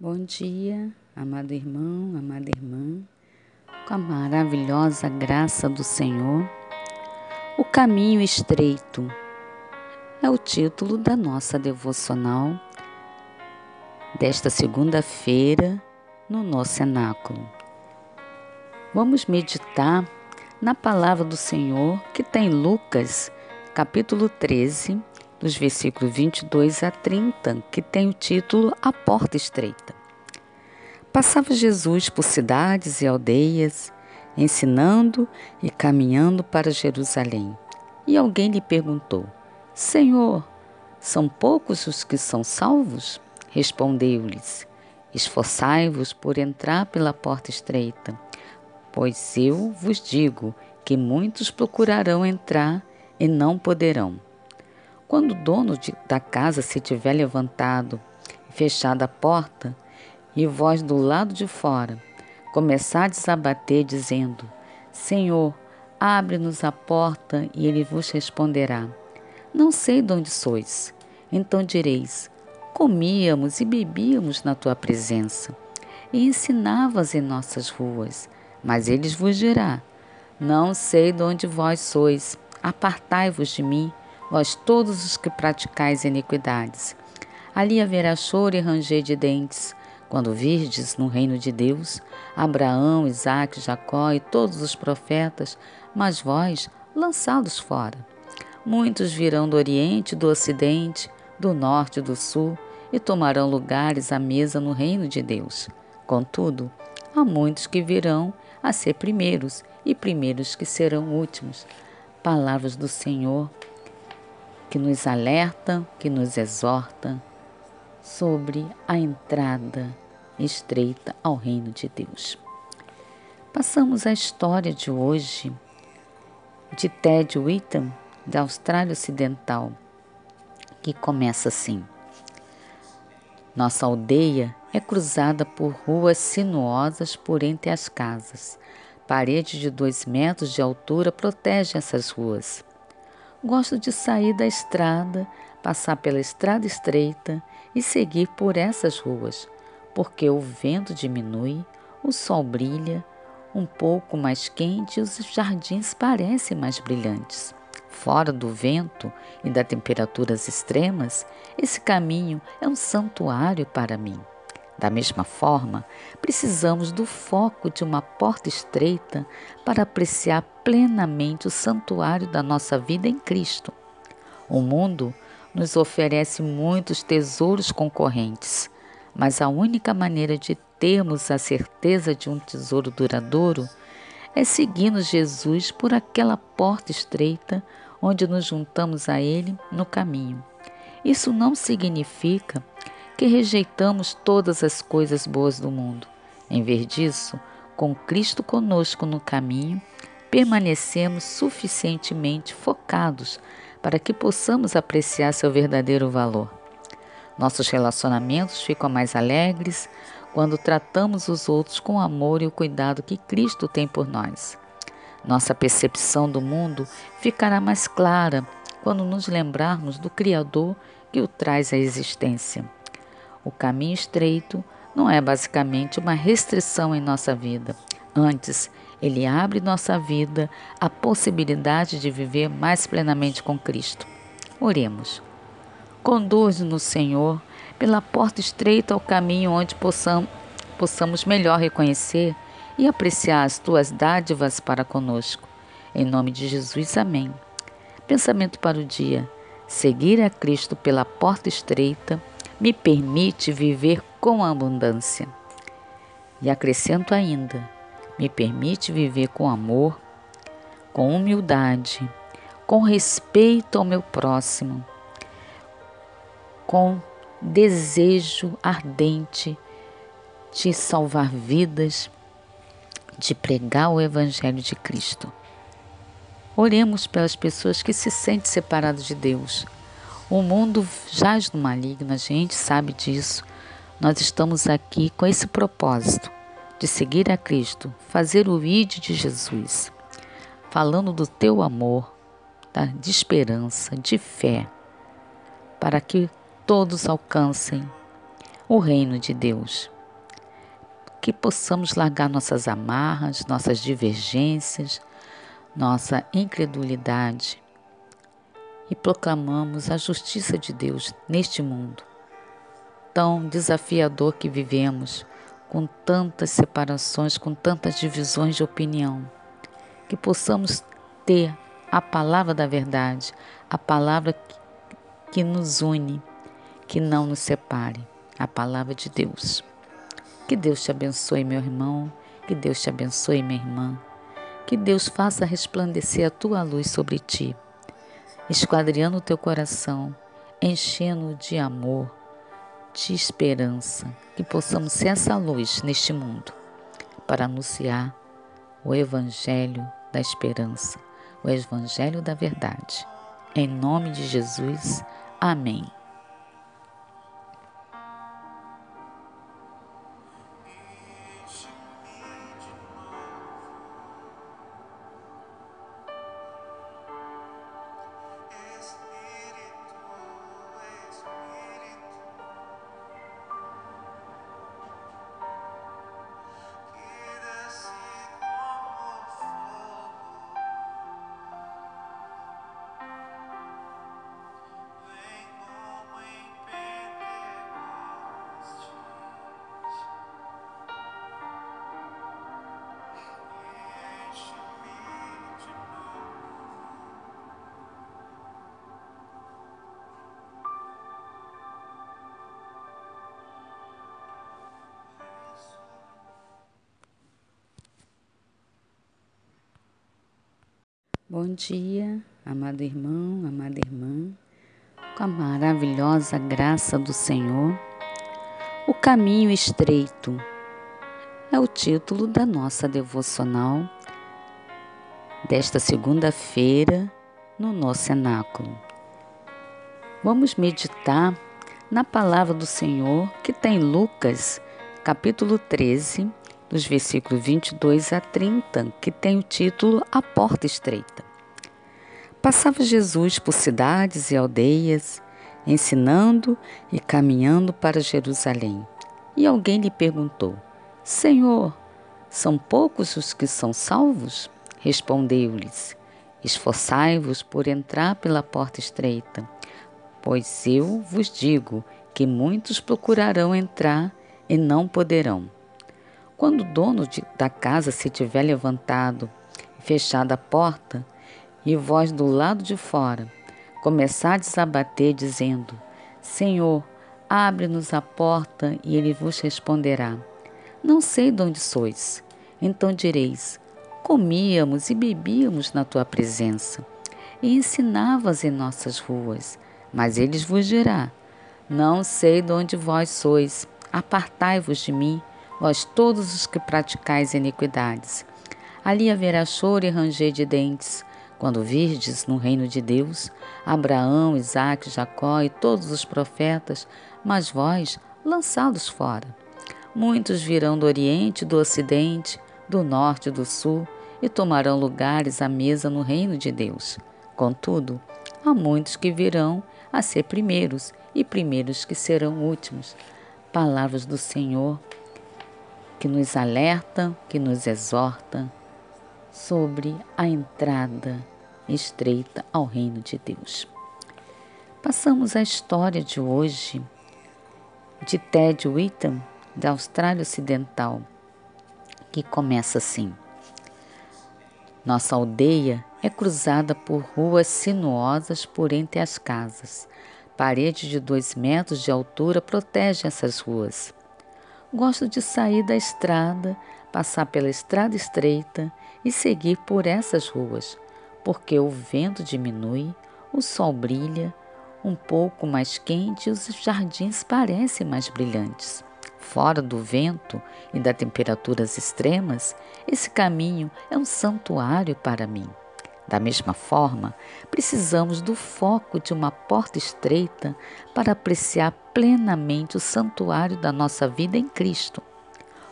Bom dia, amado irmão, amada irmã, com a maravilhosa graça do Senhor. O caminho estreito é o título da nossa devocional desta segunda-feira no nosso cenáculo. Vamos meditar na palavra do Senhor que tem Lucas, capítulo 13, dos versículos 22 a 30, que tem o título A Porta Estreita. Passava Jesus por cidades e aldeias, ensinando e caminhando para Jerusalém. E alguém lhe perguntou: Senhor, são poucos os que são salvos? Respondeu-lhes: Esforçai-vos por entrar pela porta estreita, pois eu vos digo que muitos procurarão entrar e não poderão. Quando o dono de, da casa se tiver levantado fechado a porta, e vós do lado de fora começardes a bater, dizendo: Senhor, abre-nos a porta, e ele vos responderá: Não sei de onde sois. Então direis: Comíamos e bebíamos na tua presença, e ensinavas em nossas ruas. Mas ele vos dirá: Não sei de onde vós sois, apartai-vos de mim vós todos os que praticais iniquidades. Ali haverá choro e ranger de dentes, quando virdes no reino de Deus Abraão, Isaque, Jacó e todos os profetas, mas vós lançados fora. Muitos virão do Oriente, do Ocidente, do Norte e do Sul, e tomarão lugares à mesa no reino de Deus. Contudo, há muitos que virão a ser primeiros, e primeiros que serão últimos. Palavras do Senhor que nos alerta, que nos exorta sobre a entrada estreita ao reino de Deus. Passamos a história de hoje de Ted Whittam, da Austrália Ocidental, que começa assim. Nossa aldeia é cruzada por ruas sinuosas por entre as casas. Paredes de dois metros de altura protegem essas ruas. Gosto de sair da estrada, passar pela estrada estreita e seguir por essas ruas, porque o vento diminui, o sol brilha, um pouco mais quente e os jardins parecem mais brilhantes. Fora do vento e das temperaturas extremas, esse caminho é um santuário para mim. Da mesma forma, precisamos do foco de uma porta estreita para apreciar plenamente o santuário da nossa vida em Cristo. O mundo nos oferece muitos tesouros concorrentes, mas a única maneira de termos a certeza de um tesouro duradouro é seguindo Jesus por aquela porta estreita onde nos juntamos a Ele no caminho. Isso não significa que rejeitamos todas as coisas boas do mundo. Em vez disso, com Cristo conosco no caminho, permanecemos suficientemente focados para que possamos apreciar seu verdadeiro valor. Nossos relacionamentos ficam mais alegres quando tratamos os outros com o amor e o cuidado que Cristo tem por nós. Nossa percepção do mundo ficará mais clara quando nos lembrarmos do Criador que o traz à existência. O caminho estreito não é basicamente uma restrição em nossa vida. Antes, ele abre nossa vida à possibilidade de viver mais plenamente com Cristo. Oremos. Conduz-nos, Senhor, pela porta estreita ao caminho onde possamos, possamos melhor reconhecer e apreciar as tuas dádivas para conosco. Em nome de Jesus, amém. Pensamento para o dia: seguir a Cristo pela porta estreita me permite viver com abundância. E acrescento ainda, me permite viver com amor, com humildade, com respeito ao meu próximo, com desejo ardente de salvar vidas, de pregar o Evangelho de Cristo. Oremos pelas pessoas que se sentem separadas de Deus o mundo jaz no maligno, a gente sabe disso. Nós estamos aqui com esse propósito de seguir a Cristo, fazer o ide de Jesus, falando do teu amor, tá? de esperança, de fé, para que todos alcancem o reino de Deus. Que possamos largar nossas amarras, nossas divergências, nossa incredulidade e proclamamos a justiça de Deus neste mundo tão desafiador que vivemos, com tantas separações, com tantas divisões de opinião. Que possamos ter a palavra da verdade, a palavra que nos une, que não nos separe, a palavra de Deus. Que Deus te abençoe, meu irmão, que Deus te abençoe, minha irmã. Que Deus faça resplandecer a tua luz sobre ti, esquadriando o teu coração, enchendo-o de amor, de esperança, que possamos ser essa luz neste mundo para anunciar o Evangelho da esperança, o Evangelho da verdade. Em nome de Jesus, amém. Bom dia, amado irmão, amada irmã, com a maravilhosa graça do Senhor. O caminho estreito é o título da nossa devocional desta segunda-feira no nosso cenáculo. Vamos meditar na palavra do Senhor que tem Lucas, capítulo 13, dos versículos 22 a 30, que tem o título A Porta Estreita. Passava Jesus por cidades e aldeias, ensinando e caminhando para Jerusalém. E alguém lhe perguntou: Senhor, são poucos os que são salvos? Respondeu-lhes: Esforçai-vos por entrar pela porta estreita, pois eu vos digo que muitos procurarão entrar e não poderão. Quando o dono de, da casa se tiver levantado fechado a porta, e vós do lado de fora começardes a bater, dizendo: Senhor, abre-nos a porta, e ele vos responderá: Não sei de onde sois. Então direis: Comíamos e bebíamos na tua presença, e ensinavas em nossas ruas. Mas ele vos dirá: Não sei de onde vós sois, apartai-vos de mim vós todos os que praticais iniquidades. Ali haverá choro e ranger de dentes, quando virdes no reino de Deus Abraão, Isaque, Jacó e todos os profetas, mas vós lançá-los fora. Muitos virão do Oriente, do Ocidente, do Norte e do Sul e tomarão lugares à mesa no reino de Deus. Contudo, há muitos que virão a ser primeiros e primeiros que serão últimos. Palavras do Senhor que nos alerta, que nos exorta sobre a entrada estreita ao reino de Deus. Passamos a história de hoje de Ted Whittam, da Austrália Ocidental, que começa assim: Nossa aldeia é cruzada por ruas sinuosas por entre as casas. Parede de dois metros de altura protege essas ruas. Gosto de sair da estrada, passar pela estrada estreita e seguir por essas ruas, porque o vento diminui, o sol brilha, um pouco mais quente e os jardins parecem mais brilhantes. Fora do vento e das temperaturas extremas, esse caminho é um santuário para mim. Da mesma forma, precisamos do foco de uma porta estreita para apreciar plenamente o santuário da nossa vida em Cristo.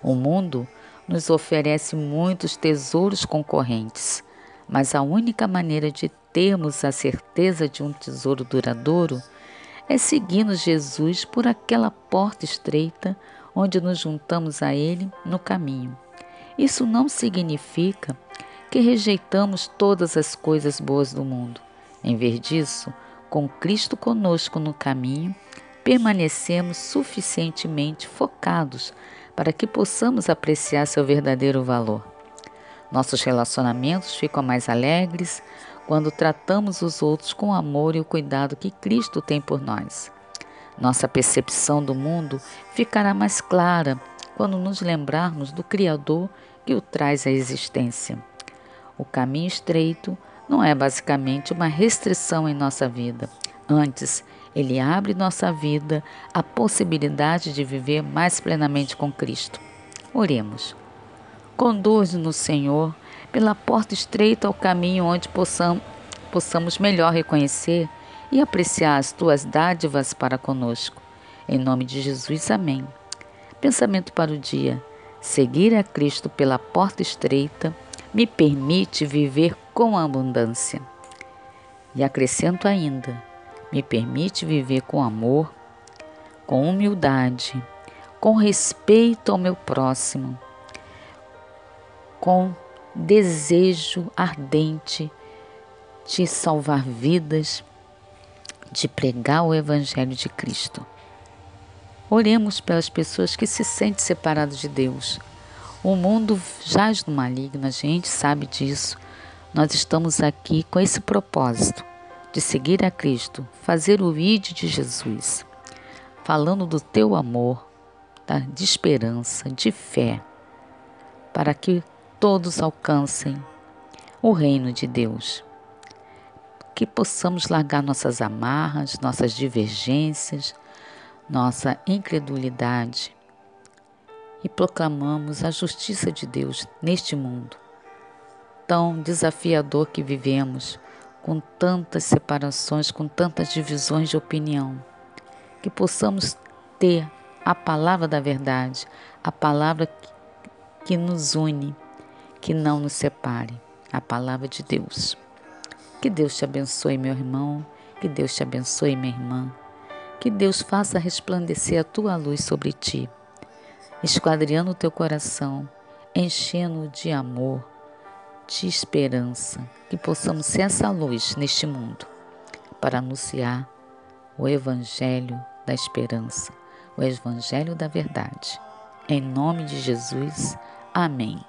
O mundo nos oferece muitos tesouros concorrentes, mas a única maneira de termos a certeza de um tesouro duradouro é seguindo Jesus por aquela porta estreita onde nos juntamos a Ele no caminho. Isso não significa que rejeitamos todas as coisas boas do mundo. Em vez disso, com Cristo conosco no caminho, permanecemos suficientemente focados para que possamos apreciar seu verdadeiro valor. Nossos relacionamentos ficam mais alegres quando tratamos os outros com o amor e o cuidado que Cristo tem por nós. Nossa percepção do mundo ficará mais clara quando nos lembrarmos do Criador que o traz à existência. O caminho estreito não é basicamente uma restrição em nossa vida. Antes, ele abre nossa vida à possibilidade de viver mais plenamente com Cristo. Oremos. Conduz-nos, Senhor, pela porta estreita ao caminho onde possamos, possamos melhor reconhecer e apreciar as tuas dádivas para conosco. Em nome de Jesus, amém. Pensamento para o dia: seguir a Cristo pela porta estreita me permite viver com abundância. E acrescento ainda: me permite viver com amor, com humildade, com respeito ao meu próximo, com desejo ardente de salvar vidas, de pregar o Evangelho de Cristo. Oremos pelas pessoas que se sentem separadas de Deus. O mundo jaz no maligno, a gente sabe disso. Nós estamos aqui com esse propósito de seguir a Cristo, fazer o ide de Jesus, falando do teu amor, de esperança, de fé, para que todos alcancem o reino de Deus. Que possamos largar nossas amarras, nossas divergências, nossa incredulidade e proclamamos a justiça de Deus neste mundo tão desafiador que vivemos com tantas separações, com tantas divisões de opinião, que possamos ter a palavra da verdade, a palavra que nos une, que não nos separe, a palavra de Deus. Que Deus te abençoe, meu irmão, que Deus te abençoe, minha irmã, que Deus faça resplandecer a tua luz sobre ti, esquadriando o teu coração, enchendo-o de amor, de esperança, que possamos ser essa luz neste mundo para anunciar o Evangelho da esperança, o Evangelho da verdade. Em nome de Jesus, amém.